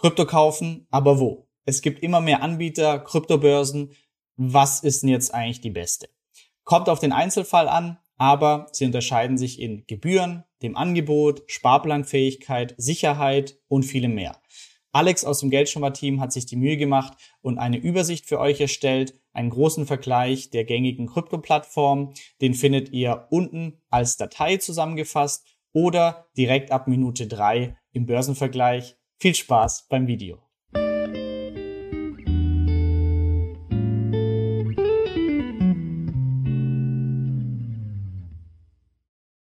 Krypto kaufen, aber wo? Es gibt immer mehr Anbieter, Kryptobörsen. Was ist denn jetzt eigentlich die beste? Kommt auf den Einzelfall an, aber sie unterscheiden sich in Gebühren, dem Angebot, Sparplanfähigkeit, Sicherheit und vielem mehr. Alex aus dem Geldschimmer-Team hat sich die Mühe gemacht und eine Übersicht für euch erstellt, einen großen Vergleich der gängigen Krypto-Plattformen. Den findet ihr unten als Datei zusammengefasst oder direkt ab Minute drei im Börsenvergleich. Viel Spaß beim Video.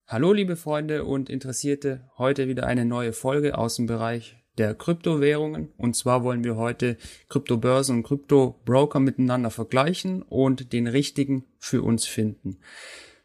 Hallo liebe Freunde und Interessierte, heute wieder eine neue Folge aus dem Bereich der Kryptowährungen. Und zwar wollen wir heute Kryptobörsen und Kryptobroker miteinander vergleichen und den richtigen für uns finden.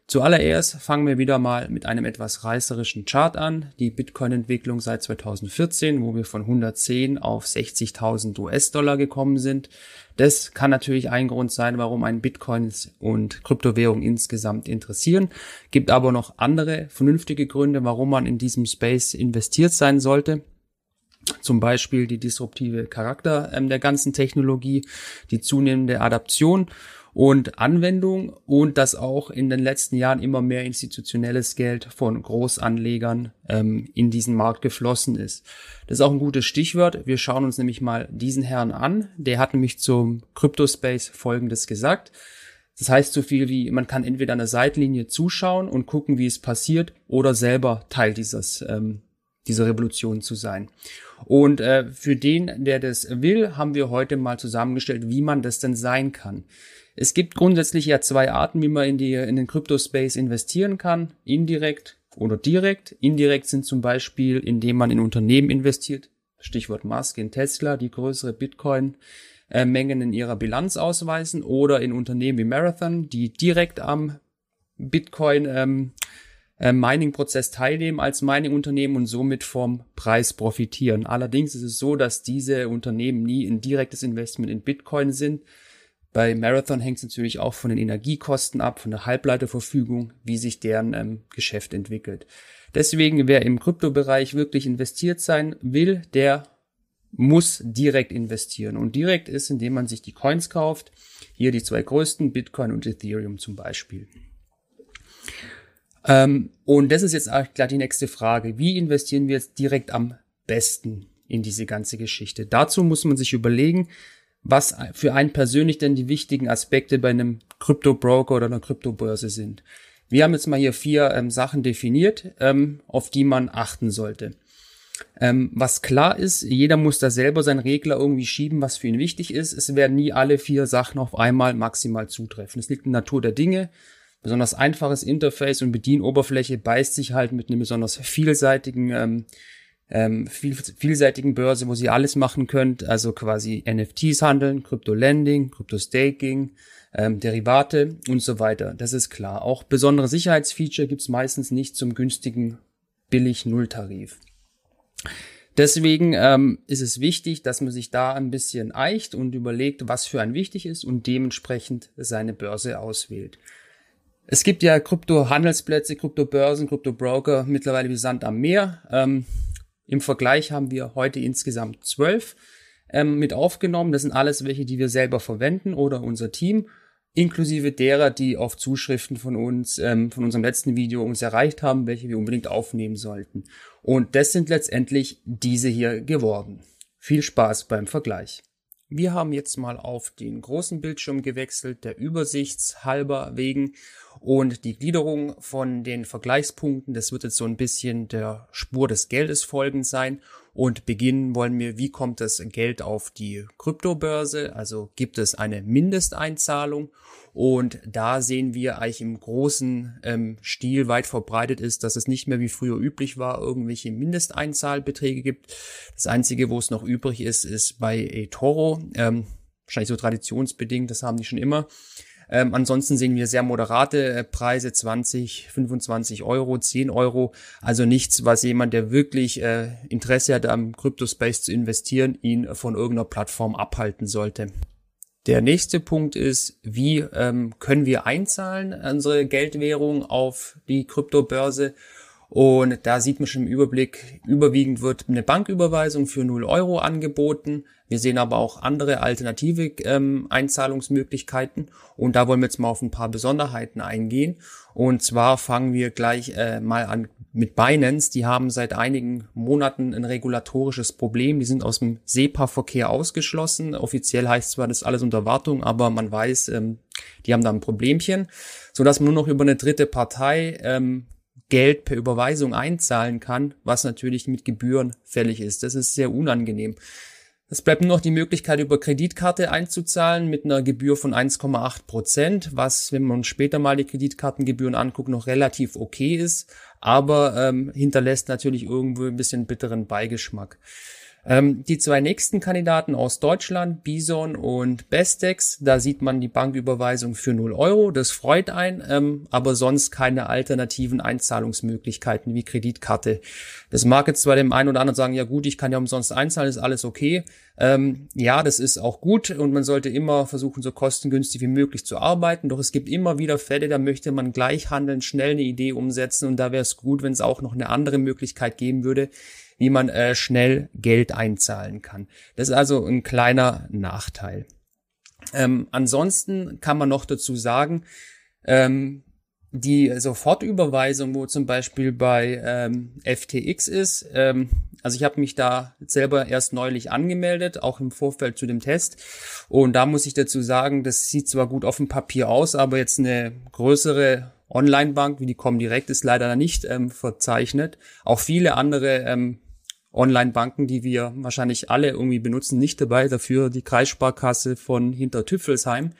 Zuallererst fangen wir wieder mal mit einem etwas reißerischen Chart an. Die Bitcoin-Entwicklung seit 2014, wo wir von 110 auf 60.000 US-Dollar gekommen sind. Das kann natürlich ein Grund sein, warum ein Bitcoins und Kryptowährung insgesamt interessieren. Gibt aber noch andere vernünftige Gründe, warum man in diesem Space investiert sein sollte. Zum Beispiel die disruptive Charakter ähm, der ganzen Technologie, die zunehmende Adaption und Anwendung und dass auch in den letzten Jahren immer mehr institutionelles Geld von Großanlegern ähm, in diesen Markt geflossen ist. Das ist auch ein gutes Stichwort. Wir schauen uns nämlich mal diesen Herrn an. Der hat nämlich zum Cryptospace Folgendes gesagt. Das heißt so viel wie, man kann entweder an der Seitenlinie zuschauen und gucken, wie es passiert, oder selber Teil dieses, ähm, dieser Revolution zu sein. Und äh, für den, der das will, haben wir heute mal zusammengestellt, wie man das denn sein kann. Es gibt grundsätzlich ja zwei Arten, wie man in, die, in den Crypto-Space investieren kann. Indirekt oder direkt. Indirekt sind zum Beispiel, indem man in Unternehmen investiert. Stichwort Musk in Tesla, die größere Bitcoin-Mengen in ihrer Bilanz ausweisen. Oder in Unternehmen wie Marathon, die direkt am Bitcoin ähm, äh, Mining-Prozess teilnehmen als Mining-Unternehmen und somit vom Preis profitieren. Allerdings ist es so, dass diese Unternehmen nie ein direktes Investment in Bitcoin sind, bei Marathon hängt es natürlich auch von den Energiekosten ab, von der Halbleiterverfügung, wie sich deren ähm, Geschäft entwickelt. Deswegen, wer im Kryptobereich wirklich investiert sein will, der muss direkt investieren. Und direkt ist, indem man sich die Coins kauft. Hier die zwei größten, Bitcoin und Ethereum zum Beispiel. Ähm, und das ist jetzt auch gleich die nächste Frage. Wie investieren wir jetzt direkt am besten in diese ganze Geschichte? Dazu muss man sich überlegen, was für einen persönlich denn die wichtigen Aspekte bei einem Krypto-Broker oder einer Kryptobörse sind. Wir haben jetzt mal hier vier ähm, Sachen definiert, ähm, auf die man achten sollte. Ähm, was klar ist, jeder muss da selber seinen Regler irgendwie schieben, was für ihn wichtig ist. Es werden nie alle vier Sachen auf einmal maximal zutreffen. Es liegt in der Natur der Dinge. Besonders einfaches Interface und Bedienoberfläche beißt sich halt mit einem besonders vielseitigen ähm, ähm, viel, vielseitigen Börse, wo sie alles machen könnt, also quasi NFTs handeln, Crypto-Lending, Crypto-Staking, ähm, Derivate und so weiter. Das ist klar. Auch besondere Sicherheitsfeature gibt's meistens nicht zum günstigen billig Nulltarif. Deswegen ähm, ist es wichtig, dass man sich da ein bisschen eicht und überlegt, was für ein wichtig ist und dementsprechend seine Börse auswählt. Es gibt ja Krypto-Handelsplätze, Krypto-Börsen, Krypto-Broker mittlerweile wie Sand am Meer. Ähm, im Vergleich haben wir heute insgesamt zwölf ähm, mit aufgenommen. Das sind alles welche, die wir selber verwenden oder unser Team, inklusive derer, die auf Zuschriften von uns, ähm, von unserem letzten Video uns erreicht haben, welche wir unbedingt aufnehmen sollten. Und das sind letztendlich diese hier geworden. Viel Spaß beim Vergleich. Wir haben jetzt mal auf den großen Bildschirm gewechselt, der übersichtshalber wegen. Und die Gliederung von den Vergleichspunkten, das wird jetzt so ein bisschen der Spur des Geldes folgend sein und beginnen wollen wir, wie kommt das Geld auf die Kryptobörse, also gibt es eine Mindesteinzahlung und da sehen wir eigentlich im großen ähm, Stil weit verbreitet ist, dass es nicht mehr wie früher üblich war, irgendwelche Mindesteinzahlbeträge gibt. Das Einzige, wo es noch übrig ist, ist bei eToro. Ähm, wahrscheinlich so traditionsbedingt, das haben die schon immer. Ähm, ansonsten sehen wir sehr moderate äh, Preise, 20, 25 Euro, 10 Euro. Also nichts, was jemand, der wirklich äh, Interesse hat, am Crypto-Space zu investieren, ihn von irgendeiner Plattform abhalten sollte. Der nächste Punkt ist, wie ähm, können wir einzahlen unsere Geldwährung auf die Kryptobörse? Und da sieht man schon im Überblick, überwiegend wird eine Banküberweisung für 0 Euro angeboten. Wir sehen aber auch andere alternative ähm, Einzahlungsmöglichkeiten. Und da wollen wir jetzt mal auf ein paar Besonderheiten eingehen. Und zwar fangen wir gleich äh, mal an mit Binance. Die haben seit einigen Monaten ein regulatorisches Problem. Die sind aus dem SEPA-Verkehr ausgeschlossen. Offiziell heißt zwar das alles unter Wartung, aber man weiß, ähm, die haben da ein Problemchen, sodass man nur noch über eine dritte Partei ähm, Geld per Überweisung einzahlen kann, was natürlich mit Gebühren fällig ist. Das ist sehr unangenehm. Es bleibt nur noch die Möglichkeit, über Kreditkarte einzuzahlen mit einer Gebühr von 1,8 Prozent, was, wenn man später mal die Kreditkartengebühren anguckt, noch relativ okay ist, aber ähm, hinterlässt natürlich irgendwo ein bisschen bitteren Beigeschmack. Ähm, die zwei nächsten Kandidaten aus Deutschland, Bison und Bestex, da sieht man die Banküberweisung für 0 Euro, das freut ein, ähm, aber sonst keine alternativen Einzahlungsmöglichkeiten wie Kreditkarte. Das mag jetzt zwar dem einen oder anderen sagen, ja gut, ich kann ja umsonst einzahlen, ist alles okay. Ähm, ja, das ist auch gut und man sollte immer versuchen, so kostengünstig wie möglich zu arbeiten. Doch es gibt immer wieder Fälle, da möchte man gleich handeln, schnell eine Idee umsetzen und da wäre es gut, wenn es auch noch eine andere Möglichkeit geben würde, wie man äh, schnell Geld einzahlen kann. Das ist also ein kleiner Nachteil. Ähm, ansonsten kann man noch dazu sagen, ähm, die Sofortüberweisung, wo zum Beispiel bei ähm, FTX ist, ähm, also ich habe mich da selber erst neulich angemeldet, auch im Vorfeld zu dem Test. Und da muss ich dazu sagen, das sieht zwar gut auf dem Papier aus, aber jetzt eine größere Online-Bank wie die Comdirect ist leider nicht ähm, verzeichnet. Auch viele andere ähm, Online-Banken, die wir wahrscheinlich alle irgendwie benutzen, nicht dabei. Dafür die Kreissparkasse von Hintertüffelsheim.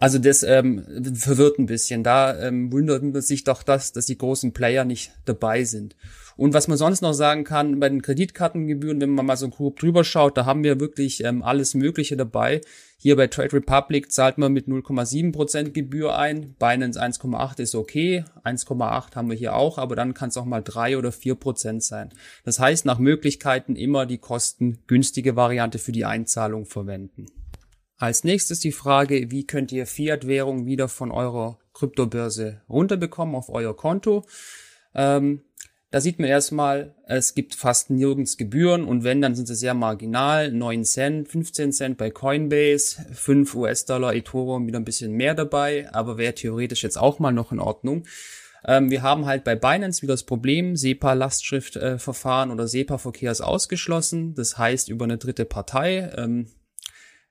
Also das ähm, verwirrt ein bisschen. Da ähm, wundert man sich doch das, dass die großen Player nicht dabei sind. Und was man sonst noch sagen kann, bei den Kreditkartengebühren, wenn man mal so grob drüber schaut, da haben wir wirklich ähm, alles Mögliche dabei. Hier bei Trade Republic zahlt man mit 0,7% Gebühr ein. Binance 1,8 ist okay. 1,8 haben wir hier auch, aber dann kann es auch mal 3 oder 4% sein. Das heißt, nach Möglichkeiten immer die kostengünstige Variante für die Einzahlung verwenden. Als nächstes die Frage, wie könnt ihr Fiat-Währung wieder von eurer Kryptobörse runterbekommen auf euer Konto? Ähm, da sieht man erstmal, es gibt fast nirgends Gebühren und wenn, dann sind sie sehr marginal. 9 Cent, 15 Cent bei Coinbase, 5 US-Dollar Ethereum wieder ein bisschen mehr dabei, aber wäre theoretisch jetzt auch mal noch in Ordnung. Ähm, wir haben halt bei Binance wieder das Problem, SEPA-Lastschriftverfahren äh, oder SEPA-Verkehr ist ausgeschlossen. Das heißt über eine dritte Partei. Ähm,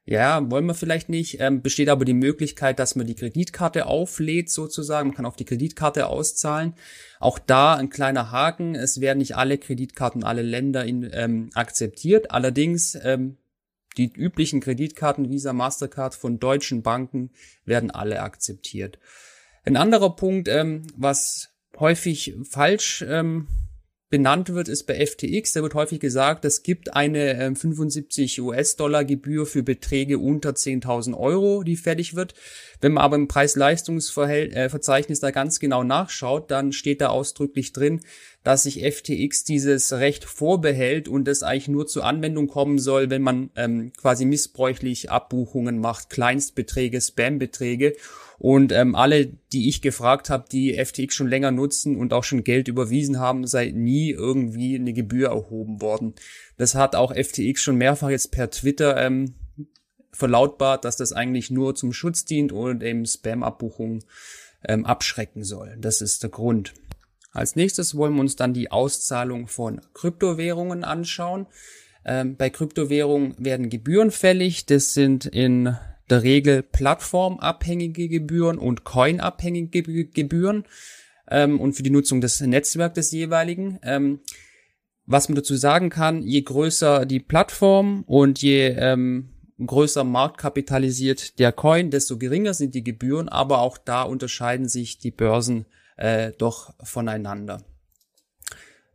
ja, wollen wir vielleicht nicht. Ähm, besteht aber die Möglichkeit, dass man die Kreditkarte auflädt sozusagen. Man kann auf die Kreditkarte auszahlen. Auch da ein kleiner Haken. Es werden nicht alle Kreditkarten, alle Länder in, ähm, akzeptiert. Allerdings ähm, die üblichen Kreditkarten, Visa, Mastercard von deutschen Banken werden alle akzeptiert. Ein anderer Punkt, ähm, was häufig falsch ähm, benannt wird, ist bei FTX. Da wird häufig gesagt, es gibt eine äh, 75 US-Dollar Gebühr für Beträge unter 10.000 Euro, die fällig wird. Wenn man aber im Preis-Leistungs-Verzeichnis da ganz genau nachschaut, dann steht da ausdrücklich drin, dass sich FTX dieses Recht vorbehält und es eigentlich nur zur Anwendung kommen soll, wenn man ähm, quasi missbräuchlich Abbuchungen macht, Kleinstbeträge, Spam-Beträge. Und ähm, alle, die ich gefragt habe, die FTX schon länger nutzen und auch schon Geld überwiesen haben, sei nie irgendwie eine Gebühr erhoben worden. Das hat auch FTX schon mehrfach jetzt per Twitter ähm, verlautbart, dass das eigentlich nur zum Schutz dient und eben Spam-Abbuchungen ähm, abschrecken soll. Das ist der Grund. Als nächstes wollen wir uns dann die Auszahlung von Kryptowährungen anschauen. Ähm, bei Kryptowährungen werden Gebühren fällig. Das sind in der Regel plattformabhängige Gebühren und coinabhängige Gebühren ähm, und für die Nutzung des Netzwerks des jeweiligen. Ähm, was man dazu sagen kann, je größer die Plattform und je ähm, größer marktkapitalisiert der Coin, desto geringer sind die Gebühren, aber auch da unterscheiden sich die Börsen äh, doch voneinander.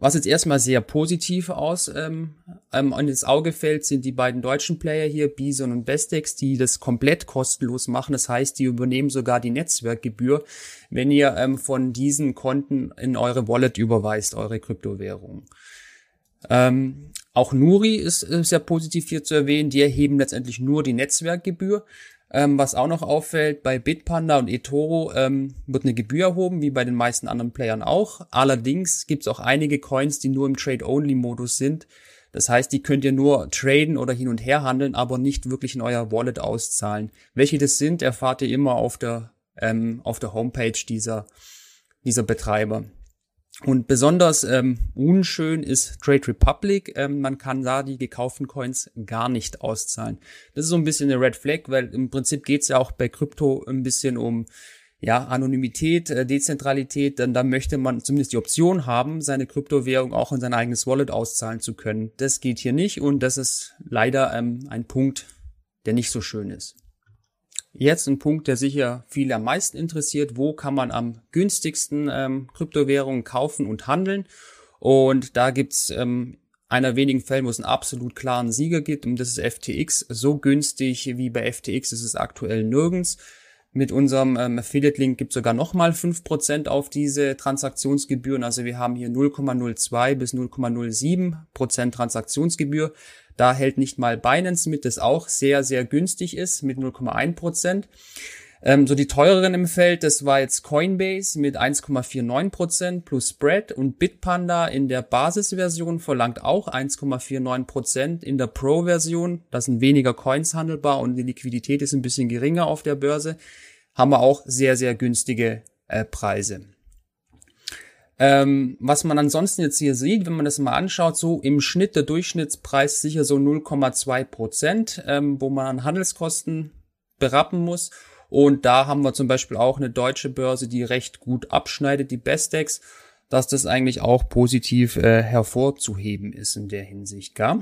Was jetzt erstmal sehr positiv aus ähm, ähm, ins Auge fällt, sind die beiden deutschen Player hier, Bison und Bestex, die das komplett kostenlos machen. Das heißt, die übernehmen sogar die Netzwerkgebühr, wenn ihr ähm, von diesen Konten in eure Wallet überweist, eure Kryptowährung. Ähm, auch Nuri ist äh, sehr positiv hier zu erwähnen. Die erheben letztendlich nur die Netzwerkgebühr. Ähm, was auch noch auffällt, bei Bitpanda und eToro ähm, wird eine Gebühr erhoben, wie bei den meisten anderen Playern auch. Allerdings gibt es auch einige Coins, die nur im Trade-Only-Modus sind. Das heißt, die könnt ihr nur traden oder hin und her handeln, aber nicht wirklich in euer Wallet auszahlen. Welche das sind, erfahrt ihr immer auf der, ähm, auf der Homepage dieser, dieser Betreiber. Und besonders ähm, unschön ist Trade Republic. Ähm, man kann da die gekauften Coins gar nicht auszahlen. Das ist so ein bisschen eine Red Flag, weil im Prinzip geht es ja auch bei Krypto ein bisschen um ja, Anonymität, äh, Dezentralität, dann da möchte man zumindest die Option haben, seine Kryptowährung auch in sein eigenes Wallet auszahlen zu können. Das geht hier nicht und das ist leider ähm, ein Punkt, der nicht so schön ist. Jetzt ein Punkt, der sicher viele am meisten interessiert. Wo kann man am günstigsten ähm, Kryptowährungen kaufen und handeln? Und da gibt's ähm, einer wenigen Fällen, wo es einen absolut klaren Sieger gibt, und das ist FTX. So günstig wie bei FTX ist es aktuell nirgends. Mit unserem ähm, Affiliate-Link gibt es sogar nochmal 5% auf diese Transaktionsgebühren. Also wir haben hier 0,02 bis 0,07% Transaktionsgebühr. Da hält nicht mal Binance mit, das auch sehr, sehr günstig ist mit 0,1%. Ähm, so die teureren im Feld, das war jetzt Coinbase mit 1,49% plus Spread und Bitpanda in der Basisversion verlangt auch 1,49%. In der Pro-Version, da sind weniger Coins handelbar und die Liquidität ist ein bisschen geringer auf der Börse, haben wir auch sehr, sehr günstige äh, Preise. Ähm, was man ansonsten jetzt hier sieht, wenn man das mal anschaut, so im Schnitt der Durchschnittspreis sicher so 0,2 Prozent, ähm, wo man an Handelskosten berappen muss. Und da haben wir zum Beispiel auch eine deutsche Börse, die recht gut abschneidet, die Bestex, dass das eigentlich auch positiv äh, hervorzuheben ist in der Hinsicht, gell?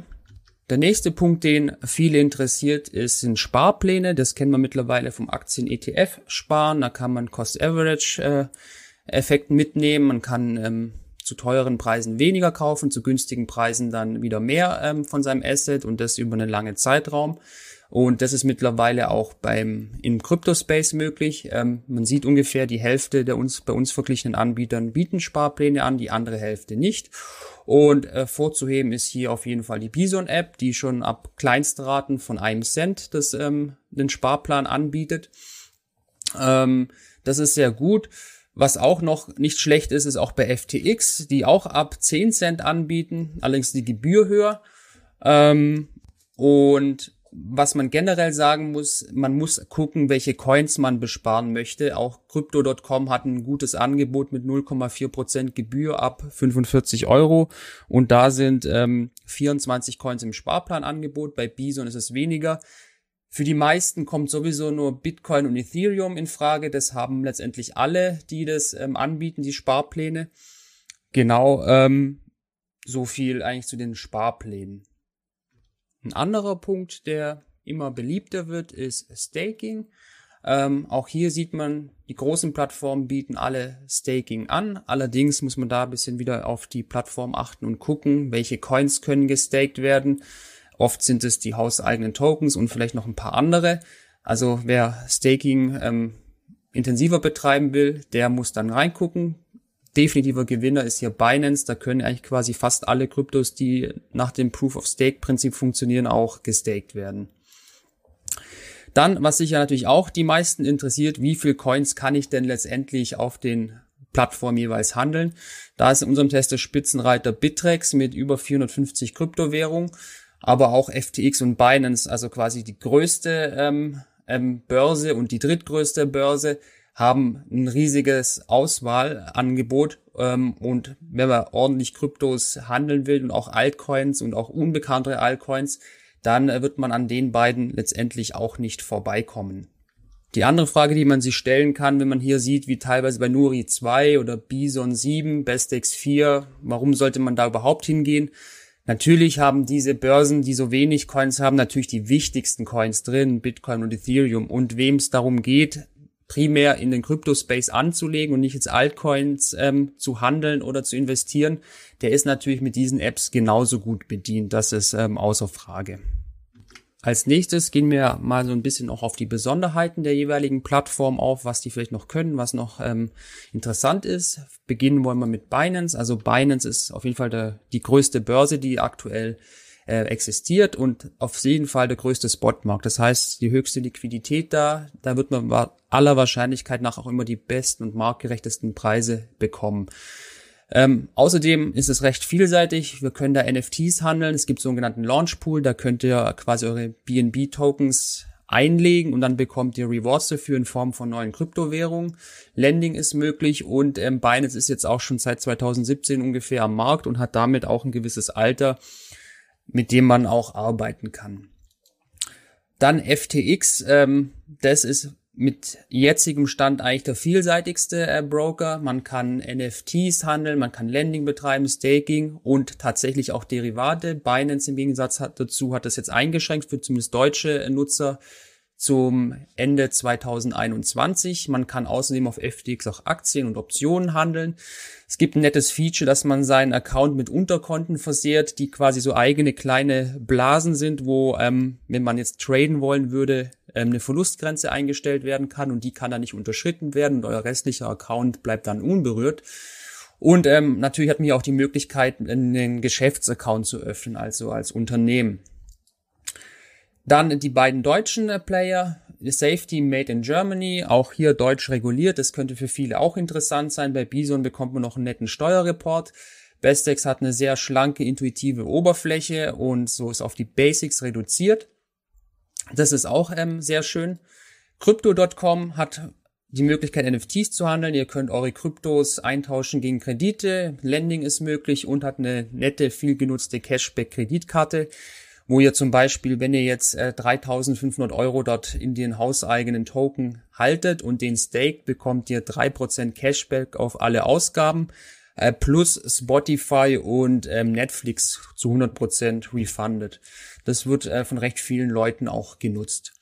Der nächste Punkt, den viele interessiert, ist, sind Sparpläne. Das kennen wir mittlerweile vom Aktien-ETF-Sparen. Da kann man Cost-Average-Effekten äh, mitnehmen. Man kann ähm, zu teuren Preisen weniger kaufen, zu günstigen Preisen dann wieder mehr ähm, von seinem Asset und das über einen langen Zeitraum. Und das ist mittlerweile auch beim im Crypto-Space möglich. Ähm, man sieht ungefähr die Hälfte der uns bei uns verglichenen Anbietern bieten Sparpläne an, die andere Hälfte nicht. Und äh, vorzuheben ist hier auf jeden Fall die Bison-App, die schon ab Kleinstraten von einem Cent das, ähm, den Sparplan anbietet. Ähm, das ist sehr gut. Was auch noch nicht schlecht ist, ist auch bei FTX, die auch ab 10 Cent anbieten, allerdings die Gebühr höher. Ähm, und was man generell sagen muss, man muss gucken, welche Coins man besparen möchte. Auch Crypto.com hat ein gutes Angebot mit 0,4% Gebühr ab 45 Euro. Und da sind ähm, 24 Coins im Sparplanangebot. Bei Bison ist es weniger. Für die meisten kommt sowieso nur Bitcoin und Ethereum in Frage. Das haben letztendlich alle, die das ähm, anbieten, die Sparpläne. Genau, ähm, so viel eigentlich zu den Sparplänen. Ein anderer Punkt, der immer beliebter wird, ist Staking. Ähm, auch hier sieht man, die großen Plattformen bieten alle Staking an. Allerdings muss man da ein bisschen wieder auf die Plattform achten und gucken, welche Coins können gestaked werden. Oft sind es die hauseigenen Tokens und vielleicht noch ein paar andere. Also wer Staking ähm, intensiver betreiben will, der muss dann reingucken, definitiver Gewinner ist hier Binance. Da können eigentlich quasi fast alle Kryptos, die nach dem Proof of Stake Prinzip funktionieren, auch gestaked werden. Dann, was sicher natürlich auch die meisten interessiert, wie viel Coins kann ich denn letztendlich auf den Plattformen jeweils handeln? Da ist in unserem Test der Spitzenreiter Bittrex mit über 450 Kryptowährungen, aber auch FTX und Binance, also quasi die größte ähm, ähm, Börse und die drittgrößte Börse haben ein riesiges Auswahlangebot ähm, und wenn man ordentlich Kryptos handeln will und auch Altcoins und auch unbekanntere Altcoins, dann äh, wird man an den beiden letztendlich auch nicht vorbeikommen. Die andere Frage, die man sich stellen kann, wenn man hier sieht, wie teilweise bei Nuri 2 oder Bison 7, Bestex 4, warum sollte man da überhaupt hingehen? Natürlich haben diese Börsen, die so wenig Coins haben, natürlich die wichtigsten Coins drin, Bitcoin und Ethereum. Und wem es darum geht, primär in den Crypto-Space anzulegen und nicht jetzt Altcoins ähm, zu handeln oder zu investieren, der ist natürlich mit diesen Apps genauso gut bedient. Das ist ähm, außer Frage. Als nächstes gehen wir mal so ein bisschen auch auf die Besonderheiten der jeweiligen Plattform auf, was die vielleicht noch können, was noch ähm, interessant ist. Beginnen wollen wir mit Binance. Also Binance ist auf jeden Fall der, die größte Börse, die aktuell äh, existiert und auf jeden Fall der größte Spotmarkt. Das heißt, die höchste Liquidität da, da wird man aller Wahrscheinlichkeit nach auch immer die besten und marktgerechtesten Preise bekommen. Ähm, außerdem ist es recht vielseitig. Wir können da NFTs handeln. Es gibt sogenannten Launchpool. Da könnt ihr quasi eure BNB-Tokens einlegen und dann bekommt ihr Rewards dafür in Form von neuen Kryptowährungen. Lending ist möglich und ähm, Binance ist jetzt auch schon seit 2017 ungefähr am Markt und hat damit auch ein gewisses Alter, mit dem man auch arbeiten kann. Dann FTX, ähm, das ist mit jetzigem Stand eigentlich der vielseitigste äh, Broker. Man kann NFTs handeln, man kann Lending betreiben, Staking und tatsächlich auch Derivate. Binance im Gegensatz hat, dazu hat das jetzt eingeschränkt für zumindest deutsche Nutzer zum Ende 2021. Man kann außerdem auf FTX auch Aktien und Optionen handeln. Es gibt ein nettes Feature, dass man seinen Account mit Unterkonten versehrt, die quasi so eigene kleine Blasen sind, wo, ähm, wenn man jetzt traden wollen würde, ähm, eine Verlustgrenze eingestellt werden kann und die kann dann nicht unterschritten werden und euer restlicher Account bleibt dann unberührt. Und ähm, natürlich hat man hier auch die Möglichkeit, einen Geschäftsaccount zu öffnen, also als Unternehmen. Dann die beiden deutschen äh, Player, Safety Made in Germany, auch hier deutsch reguliert. Das könnte für viele auch interessant sein. Bei Bison bekommt man noch einen netten Steuerreport. Bestex hat eine sehr schlanke, intuitive Oberfläche und so ist auf die Basics reduziert. Das ist auch ähm, sehr schön. Crypto.com hat die Möglichkeit, NFTs zu handeln. Ihr könnt eure Kryptos eintauschen gegen Kredite. Lending ist möglich und hat eine nette, viel genutzte Cashback-Kreditkarte wo ihr zum Beispiel, wenn ihr jetzt äh, 3500 Euro dort in den hauseigenen Token haltet und den Stake, bekommt ihr drei Prozent Cashback auf alle Ausgaben äh, plus Spotify und ähm, Netflix zu 100% refunded. Das wird äh, von recht vielen Leuten auch genutzt.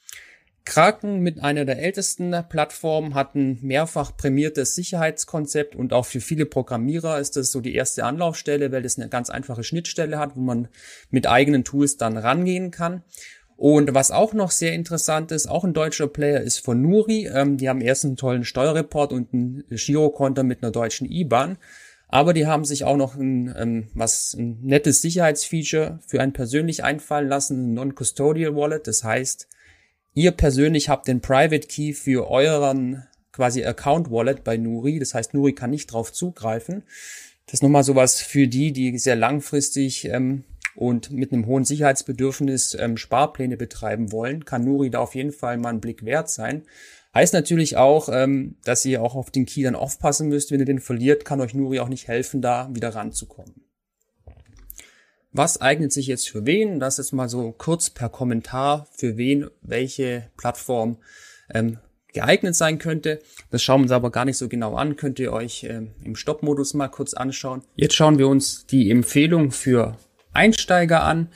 Kraken mit einer der ältesten Plattformen hat ein mehrfach prämiertes Sicherheitskonzept und auch für viele Programmierer ist das so die erste Anlaufstelle, weil das eine ganz einfache Schnittstelle hat, wo man mit eigenen Tools dann rangehen kann. Und was auch noch sehr interessant ist, auch ein deutscher Player ist von Nuri. Ähm, die haben erst einen tollen Steuerreport und ein Girokonto mit einer deutschen IBAN. Aber die haben sich auch noch ein, ähm, was, ein nettes Sicherheitsfeature für einen persönlich einfallen lassen, ein Non-Custodial Wallet. Das heißt, Ihr persönlich habt den Private Key für euren quasi Account Wallet bei Nuri. Das heißt, Nuri kann nicht drauf zugreifen. Das ist nochmal sowas für die, die sehr langfristig ähm, und mit einem hohen Sicherheitsbedürfnis ähm, Sparpläne betreiben wollen, kann Nuri da auf jeden Fall mal einen Blick wert sein. Heißt natürlich auch, ähm, dass ihr auch auf den Key dann aufpassen müsst. Wenn ihr den verliert, kann euch Nuri auch nicht helfen, da wieder ranzukommen. Was eignet sich jetzt für wen? Das ist mal so kurz per Kommentar, für wen welche Plattform ähm, geeignet sein könnte. Das schauen wir uns aber gar nicht so genau an. Könnt ihr euch ähm, im Stopp-Modus mal kurz anschauen. Jetzt schauen wir uns die Empfehlung für Einsteiger an.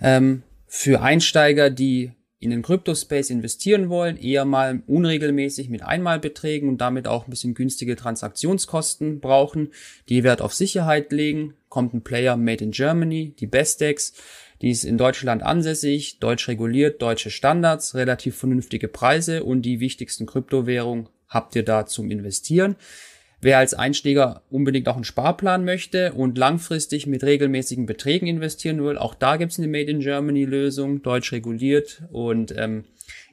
Ähm, für Einsteiger, die in den Crypto-Space investieren wollen, eher mal unregelmäßig mit Einmalbeträgen und damit auch ein bisschen günstige Transaktionskosten brauchen, die Wert auf Sicherheit legen, kommt ein Player made in Germany, die Bestex, die ist in Deutschland ansässig, deutsch reguliert, deutsche Standards, relativ vernünftige Preise und die wichtigsten Kryptowährungen habt ihr da zum Investieren. Wer als Einsteiger unbedingt auch einen Sparplan möchte und langfristig mit regelmäßigen Beträgen investieren will, auch da gibt's eine Made in Germany Lösung, deutsch reguliert und ähm,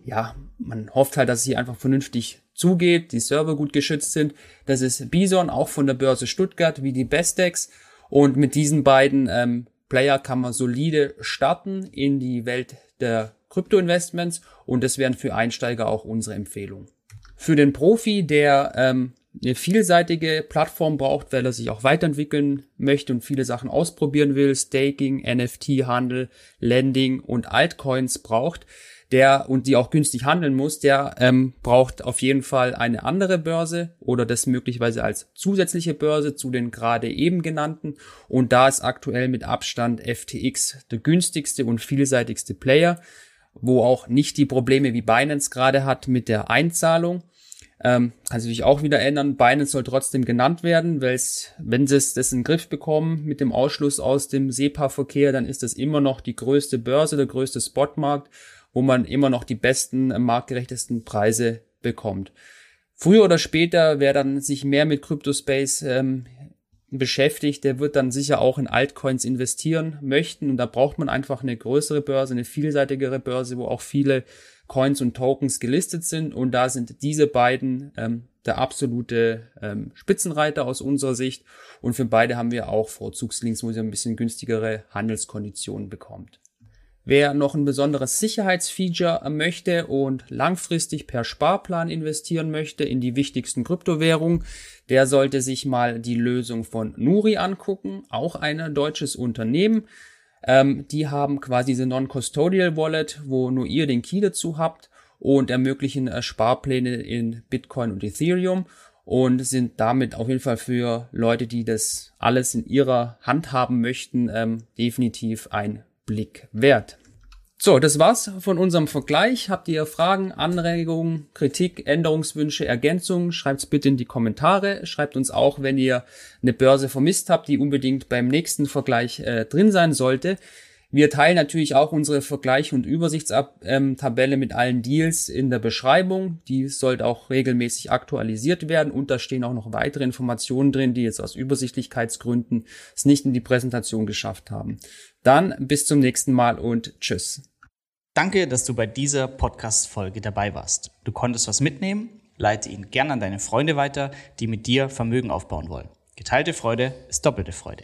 ja, man hofft halt, dass es hier einfach vernünftig zugeht, die Server gut geschützt sind. Das ist Bison, auch von der Börse Stuttgart, wie die Bestex. Und mit diesen beiden ähm, Player kann man solide starten in die Welt der Krypto-Investments und das wären für Einsteiger auch unsere Empfehlungen. Für den Profi, der ähm, eine vielseitige Plattform braucht, weil er sich auch weiterentwickeln möchte und viele Sachen ausprobieren will, Staking, NFT-Handel, Lending und Altcoins braucht, der und die auch günstig handeln muss, der ähm, braucht auf jeden Fall eine andere Börse oder das möglicherweise als zusätzliche Börse zu den gerade eben genannten. Und da ist aktuell mit Abstand FTX der günstigste und vielseitigste Player, wo auch nicht die Probleme wie Binance gerade hat mit der Einzahlung ähm, kann sich auch wieder ändern. Binance soll trotzdem genannt werden, weil es, wenn sie es das in den Griff bekommen mit dem Ausschluss aus dem SEPA-Verkehr, dann ist das immer noch die größte Börse, der größte Spotmarkt, wo man immer noch die besten, äh, marktgerechtesten Preise bekommt. Früher oder später, wer dann sich mehr mit CryptoSpace ähm, beschäftigt, der wird dann sicher auch in Altcoins investieren möchten. Und da braucht man einfach eine größere Börse, eine vielseitigere Börse, wo auch viele Coins und Tokens gelistet sind. Und da sind diese beiden ähm, der absolute ähm, Spitzenreiter aus unserer Sicht. Und für beide haben wir auch Vorzugslinks, wo ihr ein bisschen günstigere Handelskonditionen bekommt. Wer noch ein besonderes Sicherheitsfeature möchte und langfristig per Sparplan investieren möchte in die wichtigsten Kryptowährungen, der sollte sich mal die Lösung von Nuri angucken, auch ein deutsches Unternehmen. Ähm, die haben quasi diese Non-Custodial Wallet, wo nur ihr den Key dazu habt und ermöglichen äh, Sparpläne in Bitcoin und Ethereum und sind damit auf jeden Fall für Leute, die das alles in ihrer Hand haben möchten, ähm, definitiv ein Blick wert. So, das war's von unserem Vergleich. Habt ihr Fragen, Anregungen, Kritik, Änderungswünsche, Ergänzungen? Schreibt's bitte in die Kommentare. Schreibt uns auch, wenn ihr eine Börse vermisst habt, die unbedingt beim nächsten Vergleich äh, drin sein sollte. Wir teilen natürlich auch unsere Vergleich- und Übersichtstabelle ähm, mit allen Deals in der Beschreibung. Die sollte auch regelmäßig aktualisiert werden und da stehen auch noch weitere Informationen drin, die jetzt aus Übersichtlichkeitsgründen es nicht in die Präsentation geschafft haben. Dann bis zum nächsten Mal und tschüss. Danke, dass du bei dieser Podcast-Folge dabei warst. Du konntest was mitnehmen? Leite ihn gern an deine Freunde weiter, die mit dir Vermögen aufbauen wollen. Geteilte Freude ist doppelte Freude.